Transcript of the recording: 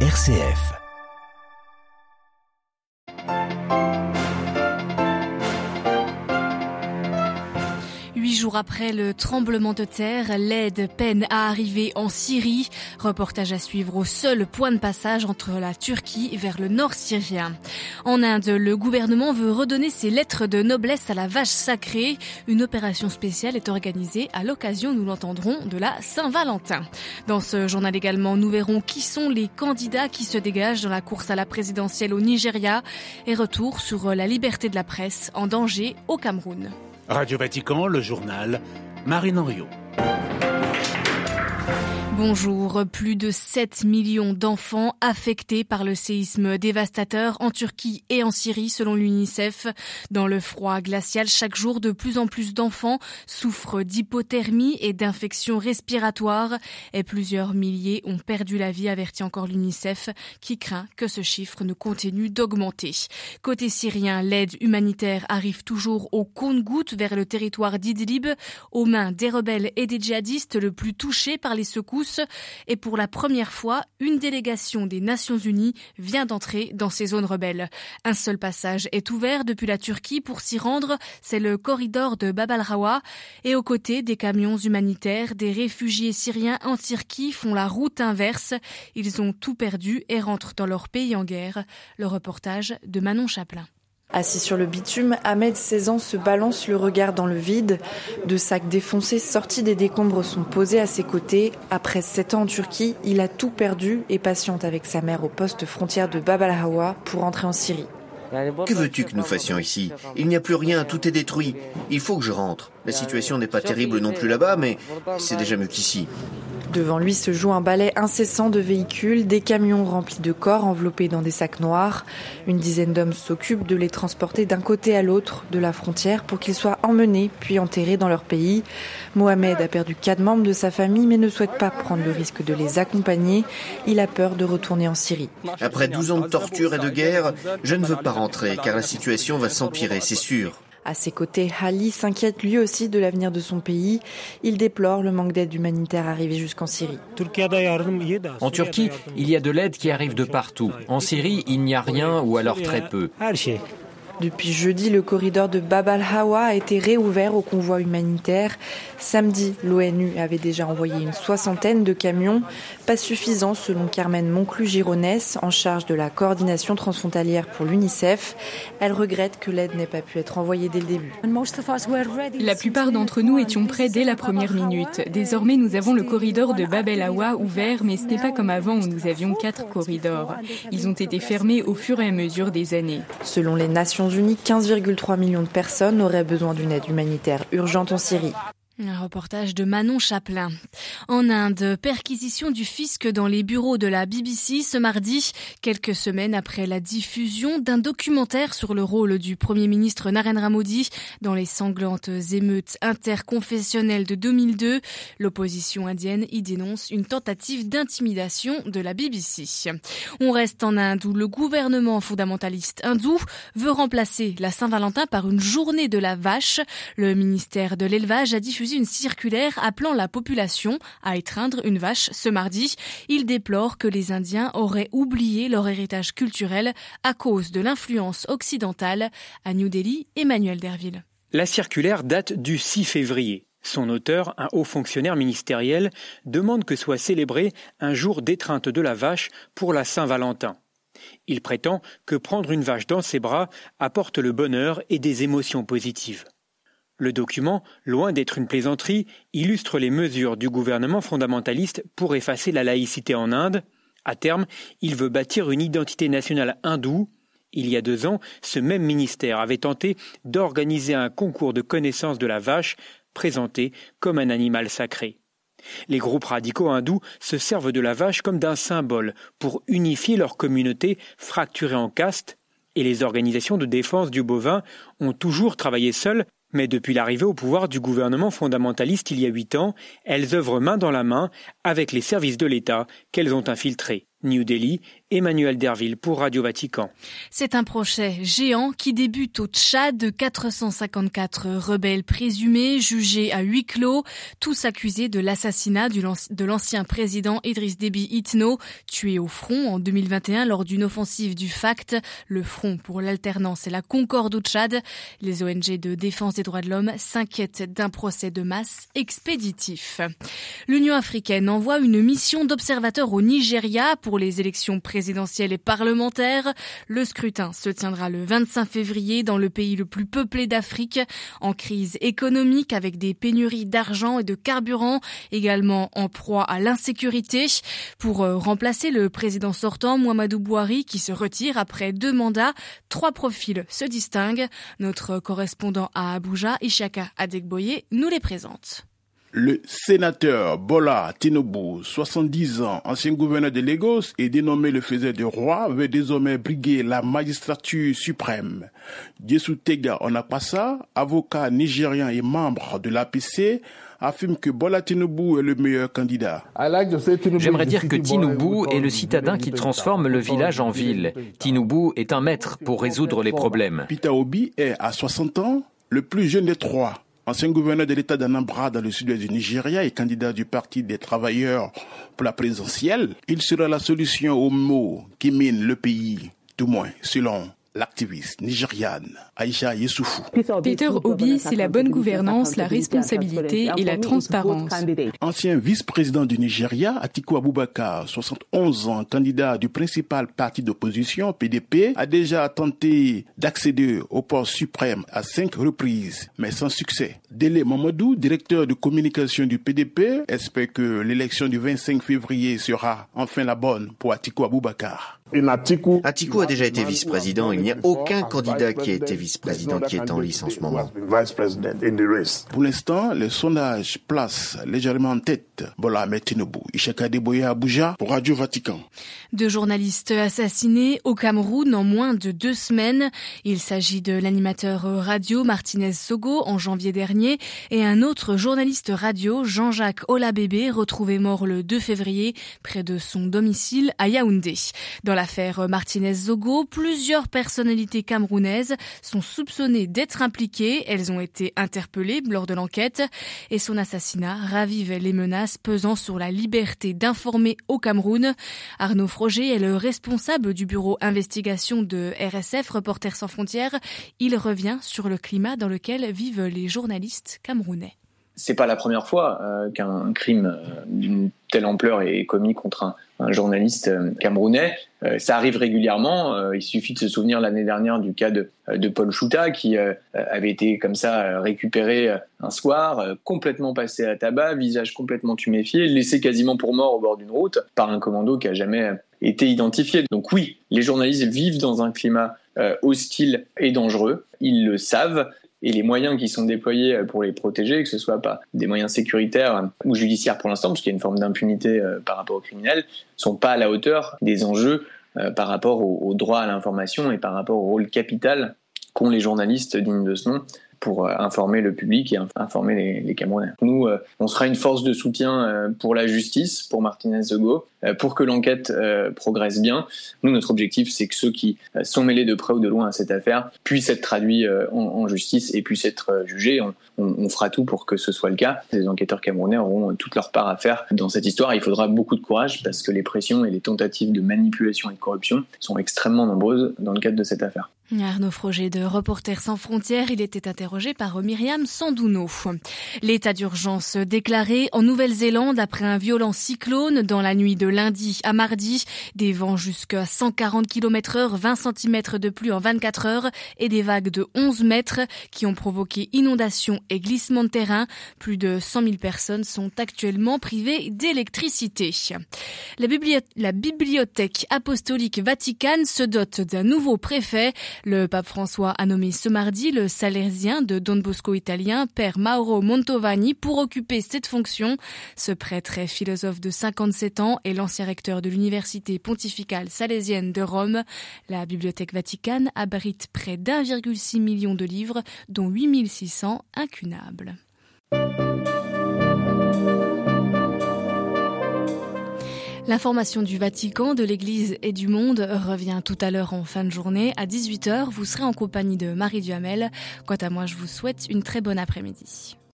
RCF. Jours après le tremblement de terre, l'aide peine à arriver en Syrie. Reportage à suivre au seul point de passage entre la Turquie vers le nord syrien. En Inde, le gouvernement veut redonner ses lettres de noblesse à la vache sacrée. Une opération spéciale est organisée à l'occasion, nous l'entendrons, de la Saint-Valentin. Dans ce journal également, nous verrons qui sont les candidats qui se dégagent dans la course à la présidentielle au Nigeria et retour sur la liberté de la presse en danger au Cameroun. Radio Vatican, le journal, Marine Henriot. Bonjour. Plus de 7 millions d'enfants affectés par le séisme dévastateur en Turquie et en Syrie, selon l'UNICEF. Dans le froid glacial, chaque jour, de plus en plus d'enfants souffrent d'hypothermie et d'infections respiratoires et plusieurs milliers ont perdu la vie, avertit encore l'UNICEF, qui craint que ce chiffre ne continue d'augmenter. Côté syrien, l'aide humanitaire arrive toujours au compte-gouttes vers le territoire d'Idlib, aux mains des rebelles et des djihadistes le plus touchés par les secousses et pour la première fois, une délégation des Nations Unies vient d'entrer dans ces zones rebelles. Un seul passage est ouvert depuis la Turquie pour s'y rendre, c'est le corridor de Bab al-Rawa et aux côtés des camions humanitaires, des réfugiés syriens en Turquie font la route inverse. Ils ont tout perdu et rentrent dans leur pays en guerre. Le reportage de Manon Chaplin. Assis sur le bitume, Ahmed, 16 ans, se balance le regard dans le vide. Deux sacs défoncés sortis des décombres sont posés à ses côtés. Après 7 ans en Turquie, il a tout perdu et patiente avec sa mère au poste frontière de Bab al-Hawa pour entrer en Syrie. Que veux-tu que nous fassions ici? Il n'y a plus rien, tout est détruit. Il faut que je rentre. La situation n'est pas terrible non plus là-bas, mais c'est déjà mieux qu'ici. Devant lui se joue un balai incessant de véhicules, des camions remplis de corps enveloppés dans des sacs noirs. Une dizaine d'hommes s'occupent de les transporter d'un côté à l'autre de la frontière pour qu'ils soient emmenés puis enterrés dans leur pays. Mohamed a perdu quatre membres de sa famille mais ne souhaite pas prendre le risque de les accompagner. Il a peur de retourner en Syrie. Après 12 ans de torture et de guerre, je ne veux pas rentrer car la situation va s'empirer, c'est sûr. À ses côtés, Ali s'inquiète lui aussi de l'avenir de son pays. Il déplore le manque d'aide humanitaire arrivé jusqu'en Syrie. En Turquie, il y a de l'aide qui arrive de partout. En Syrie, il n'y a rien ou alors très peu. Depuis jeudi, le corridor de Bab al-Hawa a été réouvert au convoi humanitaire. Samedi, l'ONU avait déjà envoyé une soixantaine de camions, pas suffisant selon Carmen Monclu-Gironès, en charge de la coordination transfrontalière pour l'UNICEF. Elle regrette que l'aide n'ait pas pu être envoyée dès le début. La plupart d'entre nous étions prêts dès la première minute. Désormais, nous avons le corridor de Bab el-Hawa ouvert, mais ce n'est pas comme avant où nous avions quatre corridors. Ils ont été fermés au fur et à mesure des années. Selon les Nations Unies, 15,3 millions de personnes auraient besoin d'une aide humanitaire urgente en Syrie. Un reportage de Manon Chaplin. En Inde, perquisition du fisc dans les bureaux de la BBC ce mardi, quelques semaines après la diffusion d'un documentaire sur le rôle du Premier ministre Narendra Modi dans les sanglantes émeutes interconfessionnelles de 2002. L'opposition indienne y dénonce une tentative d'intimidation de la BBC. On reste en Inde où le gouvernement fondamentaliste hindou veut remplacer la Saint-Valentin par une journée de la vache. Le ministère de l'élevage a diffusé une circulaire appelant la population à étreindre une vache ce mardi. Il déplore que les Indiens auraient oublié leur héritage culturel à cause de l'influence occidentale. À New Delhi, Emmanuel Derville. La circulaire date du 6 février. Son auteur, un haut fonctionnaire ministériel, demande que soit célébré un jour d'étreinte de la vache pour la Saint-Valentin. Il prétend que prendre une vache dans ses bras apporte le bonheur et des émotions positives. Le document, loin d'être une plaisanterie, illustre les mesures du gouvernement fondamentaliste pour effacer la laïcité en Inde. À terme, il veut bâtir une identité nationale hindoue. Il y a deux ans, ce même ministère avait tenté d'organiser un concours de connaissance de la vache, présenté comme un animal sacré. Les groupes radicaux hindous se servent de la vache comme d'un symbole pour unifier leur communauté fracturée en castes, et les organisations de défense du bovin ont toujours travaillé seules mais depuis l'arrivée au pouvoir du gouvernement fondamentaliste il y a huit ans, elles œuvrent main dans la main avec les services de l'État qu'elles ont infiltrés. New Delhi, Emmanuel Derville pour Radio Vatican. C'est un projet géant qui débute au Tchad. 454 rebelles présumés, jugés à huis clos, tous accusés de l'assassinat de l'ancien président Idriss Déby Itno, tué au front en 2021 lors d'une offensive du FACT, le Front pour l'alternance et la concorde au Tchad. Les ONG de défense des droits de l'homme s'inquiètent d'un procès de masse expéditif. L'Union africaine envoie une mission d'observateurs au Nigeria pour les élections présidentielles présidentielle et parlementaire. Le scrutin se tiendra le 25 février dans le pays le plus peuplé d'Afrique, en crise économique avec des pénuries d'argent et de carburant, également en proie à l'insécurité. Pour euh, remplacer le président sortant, Mouamadou Bouhari, qui se retire après deux mandats, trois profils se distinguent. Notre correspondant à Abuja, Ishaka Adekboye, nous les présente. Le sénateur Bola Tinubu, 70 ans, ancien gouverneur de Lagos et dénommé le faiseur de roi, veut désormais briguer la magistrature suprême. Jesu Tega Onapasa, avocat nigérien et membre de l'APC, affirme que Bola Tinubu est le meilleur candidat. J'aimerais dire que Tinubu est le citadin qui transforme le village en ville. Tinubu est un maître pour résoudre les problèmes. Peter Obi est à 60 ans, le plus jeune des trois. Ancien gouverneur de l'État d'Anambra dans le sud-est du Nigeria et candidat du Parti des travailleurs pour la présidentielle, il sera la solution aux maux qui minent le pays, tout moins selon l'activiste nigériane Aïcha Yessoufou. Peter Obi, c'est la bonne gouvernance, la responsabilité et la transparence. Ancien vice-président du Nigeria, Atiku Abubakar, 71 ans, candidat du principal parti d'opposition, PDP, a déjà tenté d'accéder au poste suprême à cinq reprises, mais sans succès. Dele Mamadou, directeur de communication du PDP, espère que l'élection du 25 février sera enfin la bonne pour Atiku Abubakar. Atiku a déjà été vice-président. Il n'y a aucun candidat qui a été vice-président qui est en lice en ce moment. Pour l'instant, les sondages placent légèrement en tête Bola Tinubu. Ishaka Deboye Abuja pour Radio Vatican. Deux journalistes assassinés au Cameroun en moins de deux semaines. Il s'agit de l'animateur radio Martinez Sogo en janvier dernier et un autre journaliste radio Jean-Jacques Olabébé retrouvé mort le 2 février près de son domicile à Yaoundé. Dans l'affaire Martinez-Zogo, plusieurs personnalités camerounaises sont soupçonnées d'être impliquées. Elles ont été interpellées lors de l'enquête et son assassinat ravive les menaces pesant sur la liberté d'informer au Cameroun. Arnaud Froger est le responsable du bureau investigation de RSF Reporters sans frontières. Il revient sur le climat dans lequel vivent les journalistes camerounais c'est pas la première fois euh, qu'un crime euh, d'une telle ampleur est commis contre un, journaliste euh, camerounais. Ça arrive régulièrement. Il suffit de se souvenir l'année dernière du cas de, de Paul Chouta qui avait été comme ça récupéré un soir, complètement passé à tabac, visage complètement tuméfié, laissé quasiment pour mort au bord d'une route par un commando qui a jamais été identifié. Donc oui, les journalistes vivent dans un climat hostile et dangereux. Ils le savent et les moyens qui sont déployés euh, pour les protéger, que ce soit pas des moyens sécuritaires ou judiciaires pour l'instant, parce qu'il y a une forme d'impunité euh, par rapport aux criminels, sont pas à la hauteur des enjeux euh, par rapport au, droit à l'information et par rapport au rôle capital qu'ont les journalistes dignes de ce nom pour informer le public et informer les, Camerounais. Nous, on sera une force de soutien pour la justice, pour Martinez Zogo, euh, pour que l'enquête euh, progresse bien. Nous, notre objectif, c'est que ceux qui euh, sont mêlés de près ou de loin à cette affaire puissent être traduits en, justice et puissent être jugés. On, fera tout pour que ce soit le cas. Les enquêteurs camerounais auront toute leur part à faire dans cette histoire. Il faudra beaucoup de courage parce que les pressions et les tentatives de manipulation et de corruption sont extrêmement nombreuses dans le cadre de cette affaire. Arnaud Froger de Reporters sans frontières, il était interrogé par Myriam Sandouno. L'état d'urgence déclaré en Nouvelle-Zélande après un violent cyclone dans la nuit de lundi à mardi. Des vents jusqu'à 140 km heure, 20 cm de pluie en 24 heures et des vagues de 11 mètres qui ont provoqué inondations et glissements de terrain. Plus de 100 000 personnes sont actuellement privées d'électricité. La, la Bibliothèque apostolique Vaticane se dote d'un nouveau préfet. Le pape François a nommé ce mardi le salésien de Don Bosco italien, Père Mauro Montovani, pour occuper cette fonction. Ce prêtre est philosophe de 57 ans et l'ancien recteur de l'université pontificale salésienne de Rome. La Bibliothèque Vaticane abrite près d'1,6 million de livres, dont 8600 incunables. L'information du Vatican, de l'Église et du monde revient tout à l'heure en fin de journée. À 18h, vous serez en compagnie de Marie Duhamel. Quant à moi, je vous souhaite une très bonne après-midi.